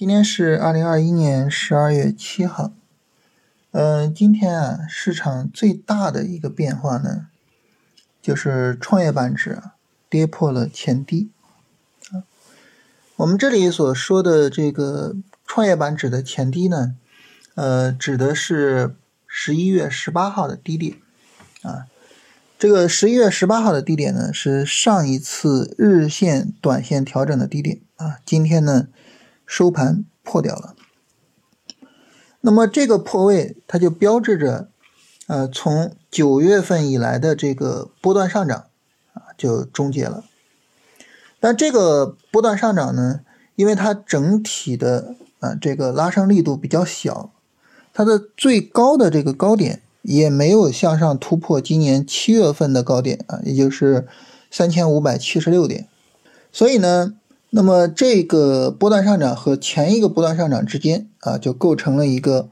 今天是二零二一年十二月七号。嗯，今天啊，市场最大的一个变化呢，就是创业板指跌破了前低。啊，我们这里所说的这个创业板指的前低呢，呃，指的是十一月十八号的低点。啊，这个十一月十八号的低点呢，是上一次日线、短线调整的低点。啊，今天呢？收盘破掉了，那么这个破位，它就标志着，呃，从九月份以来的这个波段上涨啊，就终结了。但这个波段上涨呢，因为它整体的啊这个拉升力度比较小，它的最高的这个高点也没有向上突破今年七月份的高点啊，也就是三千五百七十六点，所以呢。那么这个波段上涨和前一个波段上涨之间啊，就构成了一个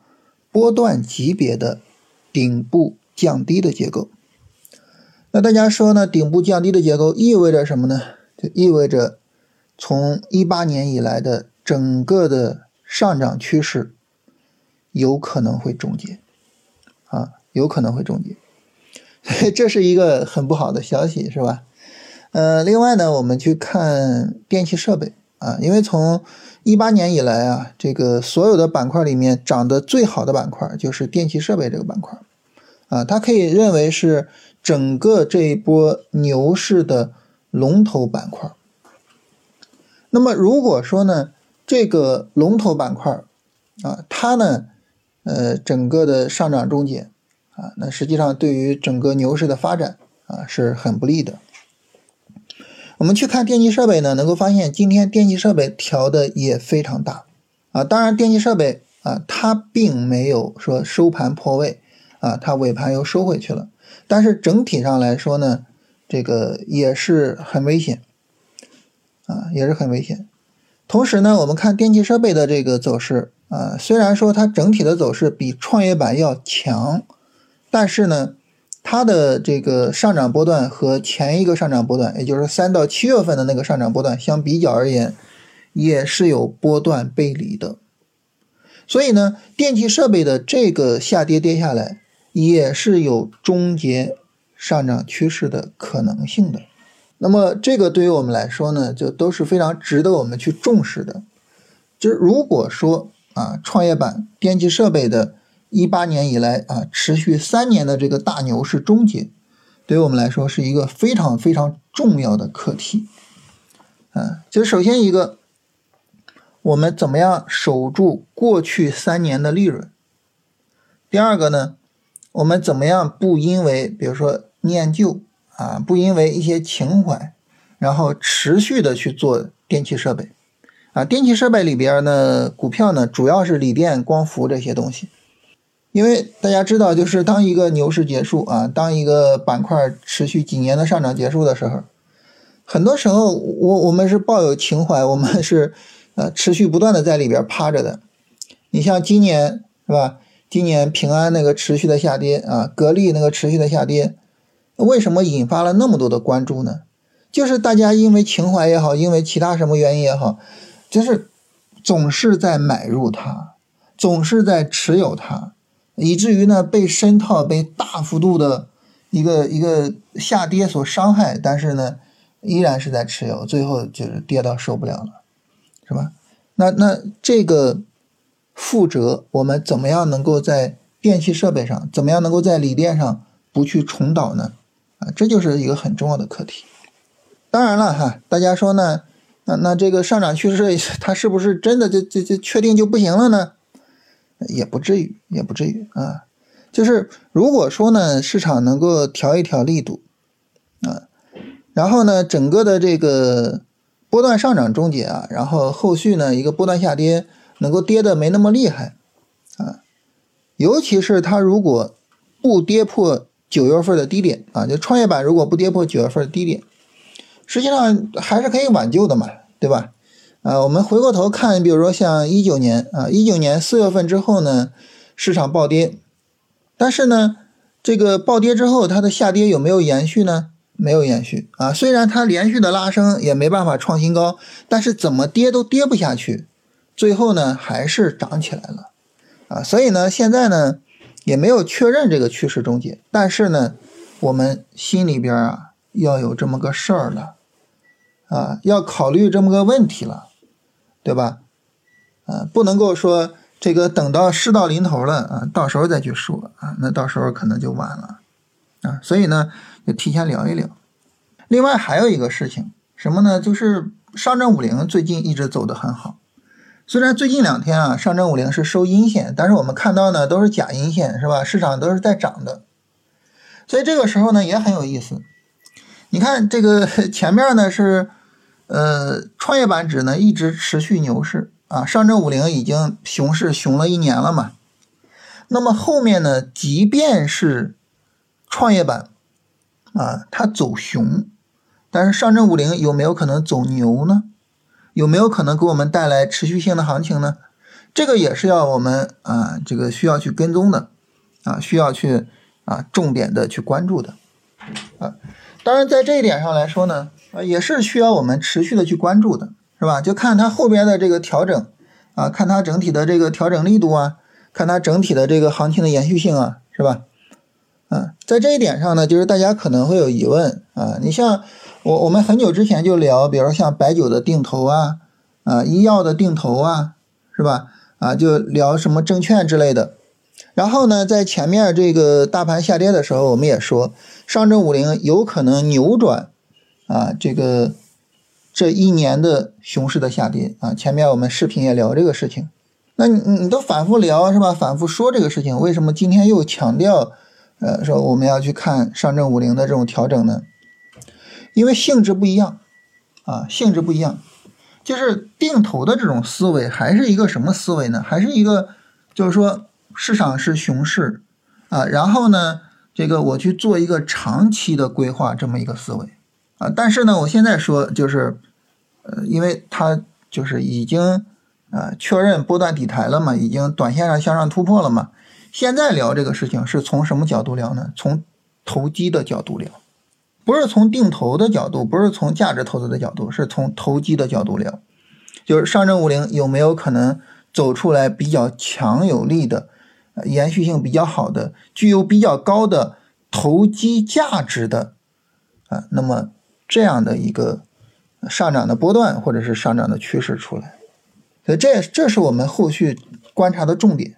波段级别的顶部降低的结构。那大家说呢？顶部降低的结构意味着什么呢？就意味着从一八年以来的整个的上涨趋势有可能会终结啊，有可能会终结。这是一个很不好的消息，是吧？呃，另外呢，我们去看电气设备啊，因为从一八年以来啊，这个所有的板块里面涨得最好的板块就是电气设备这个板块，啊，它可以认为是整个这一波牛市的龙头板块。那么如果说呢，这个龙头板块啊，它呢，呃，整个的上涨终结啊，那实际上对于整个牛市的发展啊是很不利的。我们去看电气设备呢，能够发现今天电气设备调的也非常大啊。当然，电气设备啊，它并没有说收盘破位啊，它尾盘又收回去了。但是整体上来说呢，这个也是很危险啊，也是很危险。同时呢，我们看电气设备的这个走势啊，虽然说它整体的走势比创业板要强，但是呢。它的这个上涨波段和前一个上涨波段，也就是三到七月份的那个上涨波段相比较而言，也是有波段背离的。所以呢，电气设备的这个下跌跌下来，也是有终结上涨趋势的可能性的。那么这个对于我们来说呢，就都是非常值得我们去重视的。就是如果说啊，创业板、电气设备的。一八年以来啊，持续三年的这个大牛市终结，对于我们来说是一个非常非常重要的课题。啊，就首先一个，我们怎么样守住过去三年的利润？第二个呢，我们怎么样不因为比如说念旧啊，不因为一些情怀，然后持续的去做电气设备？啊，电气设备里边呢，股票呢主要是锂电、光伏这些东西。因为大家知道，就是当一个牛市结束啊，当一个板块持续几年的上涨结束的时候，很多时候我我们是抱有情怀，我们是呃持续不断的在里边趴着的。你像今年是吧？今年平安那个持续的下跌啊，格力那个持续的下跌，为什么引发了那么多的关注呢？就是大家因为情怀也好，因为其他什么原因也好，就是总是在买入它，总是在持有它。以至于呢被深套、被大幅度的一个一个下跌所伤害，但是呢依然是在持有，最后就是跌到受不了了，是吧？那那这个负折，我们怎么样能够在电气设备上，怎么样能够在锂电上不去重蹈呢？啊，这就是一个很重要的课题。当然了哈，大家说呢，那那这个上涨趋势它是不是真的就就就确定就不行了呢？也不至于，也不至于啊。就是如果说呢，市场能够调一调力度啊，然后呢，整个的这个波段上涨终结啊，然后后续呢一个波段下跌能够跌的没那么厉害啊，尤其是它如果不跌破九月份的低点啊，就创业板如果不跌破九月份的低点，实际上还是可以挽救的嘛，对吧？啊，我们回过头看，比如说像一九年啊，一九年四月份之后呢，市场暴跌，但是呢，这个暴跌之后它的下跌有没有延续呢？没有延续。啊，虽然它连续的拉升也没办法创新高，但是怎么跌都跌不下去，最后呢还是涨起来了。啊，所以呢现在呢也没有确认这个趋势终结，但是呢我们心里边啊要有这么个事儿了。啊，要考虑这么个问题了，对吧？啊，不能够说这个等到事到临头了啊，到时候再去说啊，那到时候可能就晚了啊，所以呢就提前聊一聊。另外还有一个事情什么呢？就是上证五零最近一直走得很好。虽然最近两天啊，上证五零是收阴线，但是我们看到呢都是假阴线，是吧？市场都是在涨的，所以这个时候呢也很有意思。你看这个前面呢是呃创业板指呢一直持续牛市啊，上证五零已经熊市熊了一年了嘛。那么后面呢，即便是创业板啊它走熊，但是上证五零有没有可能走牛呢？有没有可能给我们带来持续性的行情呢？这个也是要我们啊，这个需要去跟踪的，啊，需要去啊重点的去关注的，啊，当然在这一点上来说呢，啊，也是需要我们持续的去关注的，是吧？就看它后边的这个调整，啊，看它整体的这个调整力度啊，看它整体的这个行情的延续性啊，是吧？啊，在这一点上呢，就是大家可能会有疑问啊，你像。我我们很久之前就聊，比如像白酒的定投啊，啊，医药的定投啊，是吧？啊，就聊什么证券之类的。然后呢，在前面这个大盘下跌的时候，我们也说上证五零有可能扭转啊，这个这一年的熊市的下跌啊。前面我们视频也聊这个事情，那你你都反复聊是吧？反复说这个事情，为什么今天又强调呃说我们要去看上证五零的这种调整呢？因为性质不一样，啊，性质不一样，就是定投的这种思维还是一个什么思维呢？还是一个，就是说市场是熊市，啊，然后呢，这个我去做一个长期的规划这么一个思维，啊，但是呢，我现在说就是，呃，因为它就是已经啊确认波段底台了嘛，已经短线上向上突破了嘛，现在聊这个事情是从什么角度聊呢？从投机的角度聊。不是从定投的角度，不是从价值投资的角度，是从投机的角度聊。就是上证五零有没有可能走出来比较强有力的、延续性比较好的、具有比较高的投机价值的啊？那么这样的一个上涨的波段或者是上涨的趋势出来，所以这这是我们后续观察的重点。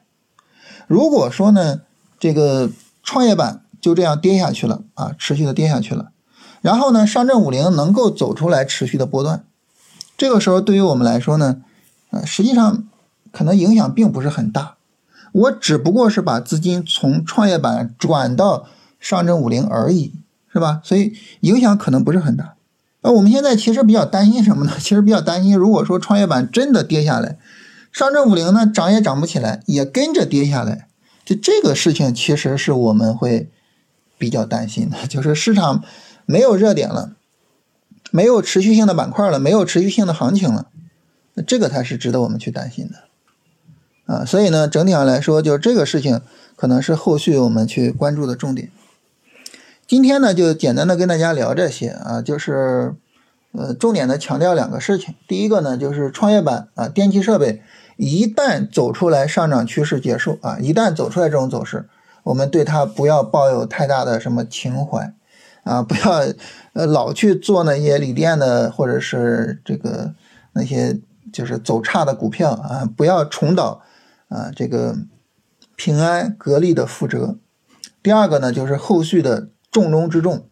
如果说呢，这个创业板就这样跌下去了啊，持续的跌下去了。然后呢，上证五零能够走出来持续的波段，这个时候对于我们来说呢，呃，实际上可能影响并不是很大。我只不过是把资金从创业板转到上证五零而已，是吧？所以影响可能不是很大。那我们现在其实比较担心什么呢？其实比较担心，如果说创业板真的跌下来，上证五零呢涨也涨不起来，也跟着跌下来，就这个事情其实是我们会比较担心的，就是市场。没有热点了，没有持续性的板块了，没有持续性的行情了，这个才是值得我们去担心的啊！所以呢，整体上来说，就这个事情可能是后续我们去关注的重点。今天呢，就简单的跟大家聊这些啊，就是呃，重点的强调两个事情。第一个呢，就是创业板啊，电气设备一旦走出来上涨趋势结束啊，一旦走出来这种走势，我们对它不要抱有太大的什么情怀。啊，不要呃老去做那些锂电的，或者是这个那些就是走差的股票啊，不要重蹈啊这个平安格力的覆辙。第二个呢，就是后续的重中之重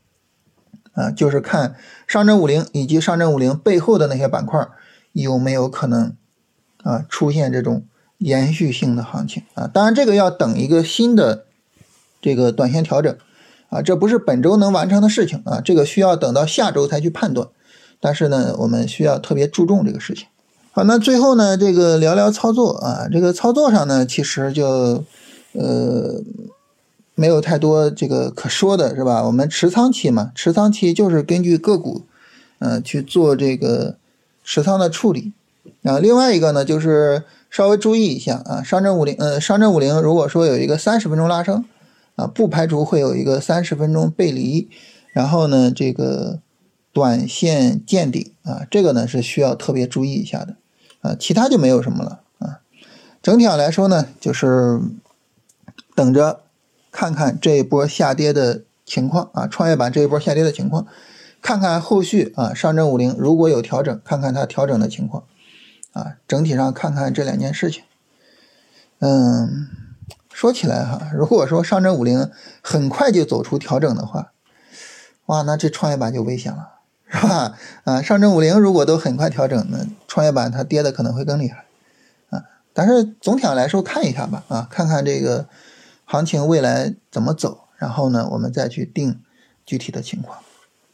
啊，就是看上证五零以及上证五零背后的那些板块有没有可能啊出现这种延续性的行情啊。当然，这个要等一个新的这个短线调整。啊，这不是本周能完成的事情啊，这个需要等到下周才去判断。但是呢，我们需要特别注重这个事情。好，那最后呢，这个聊聊操作啊，这个操作上呢，其实就呃没有太多这个可说的，是吧？我们持仓期嘛，持仓期就是根据个股，呃去做这个持仓的处理。啊，另外一个呢，就是稍微注意一下啊，上证五零，呃，上证五零如果说有一个三十分钟拉升。啊，不排除会有一个三十分钟背离，然后呢，这个短线见顶啊，这个呢是需要特别注意一下的。啊，其他就没有什么了啊。整体上来说呢，就是等着看看这一波下跌的情况啊，创业板这一波下跌的情况，看看后续啊，上证五零如果有调整，看看它调整的情况啊。整体上看看这两件事情，嗯。说起来哈，如果说上证五零很快就走出调整的话，哇，那这创业板就危险了，是吧？啊，上证五零如果都很快调整，那创业板它跌的可能会更厉害啊。但是总体上来说，看一下吧，啊，看看这个行情未来怎么走，然后呢，我们再去定具体的情况。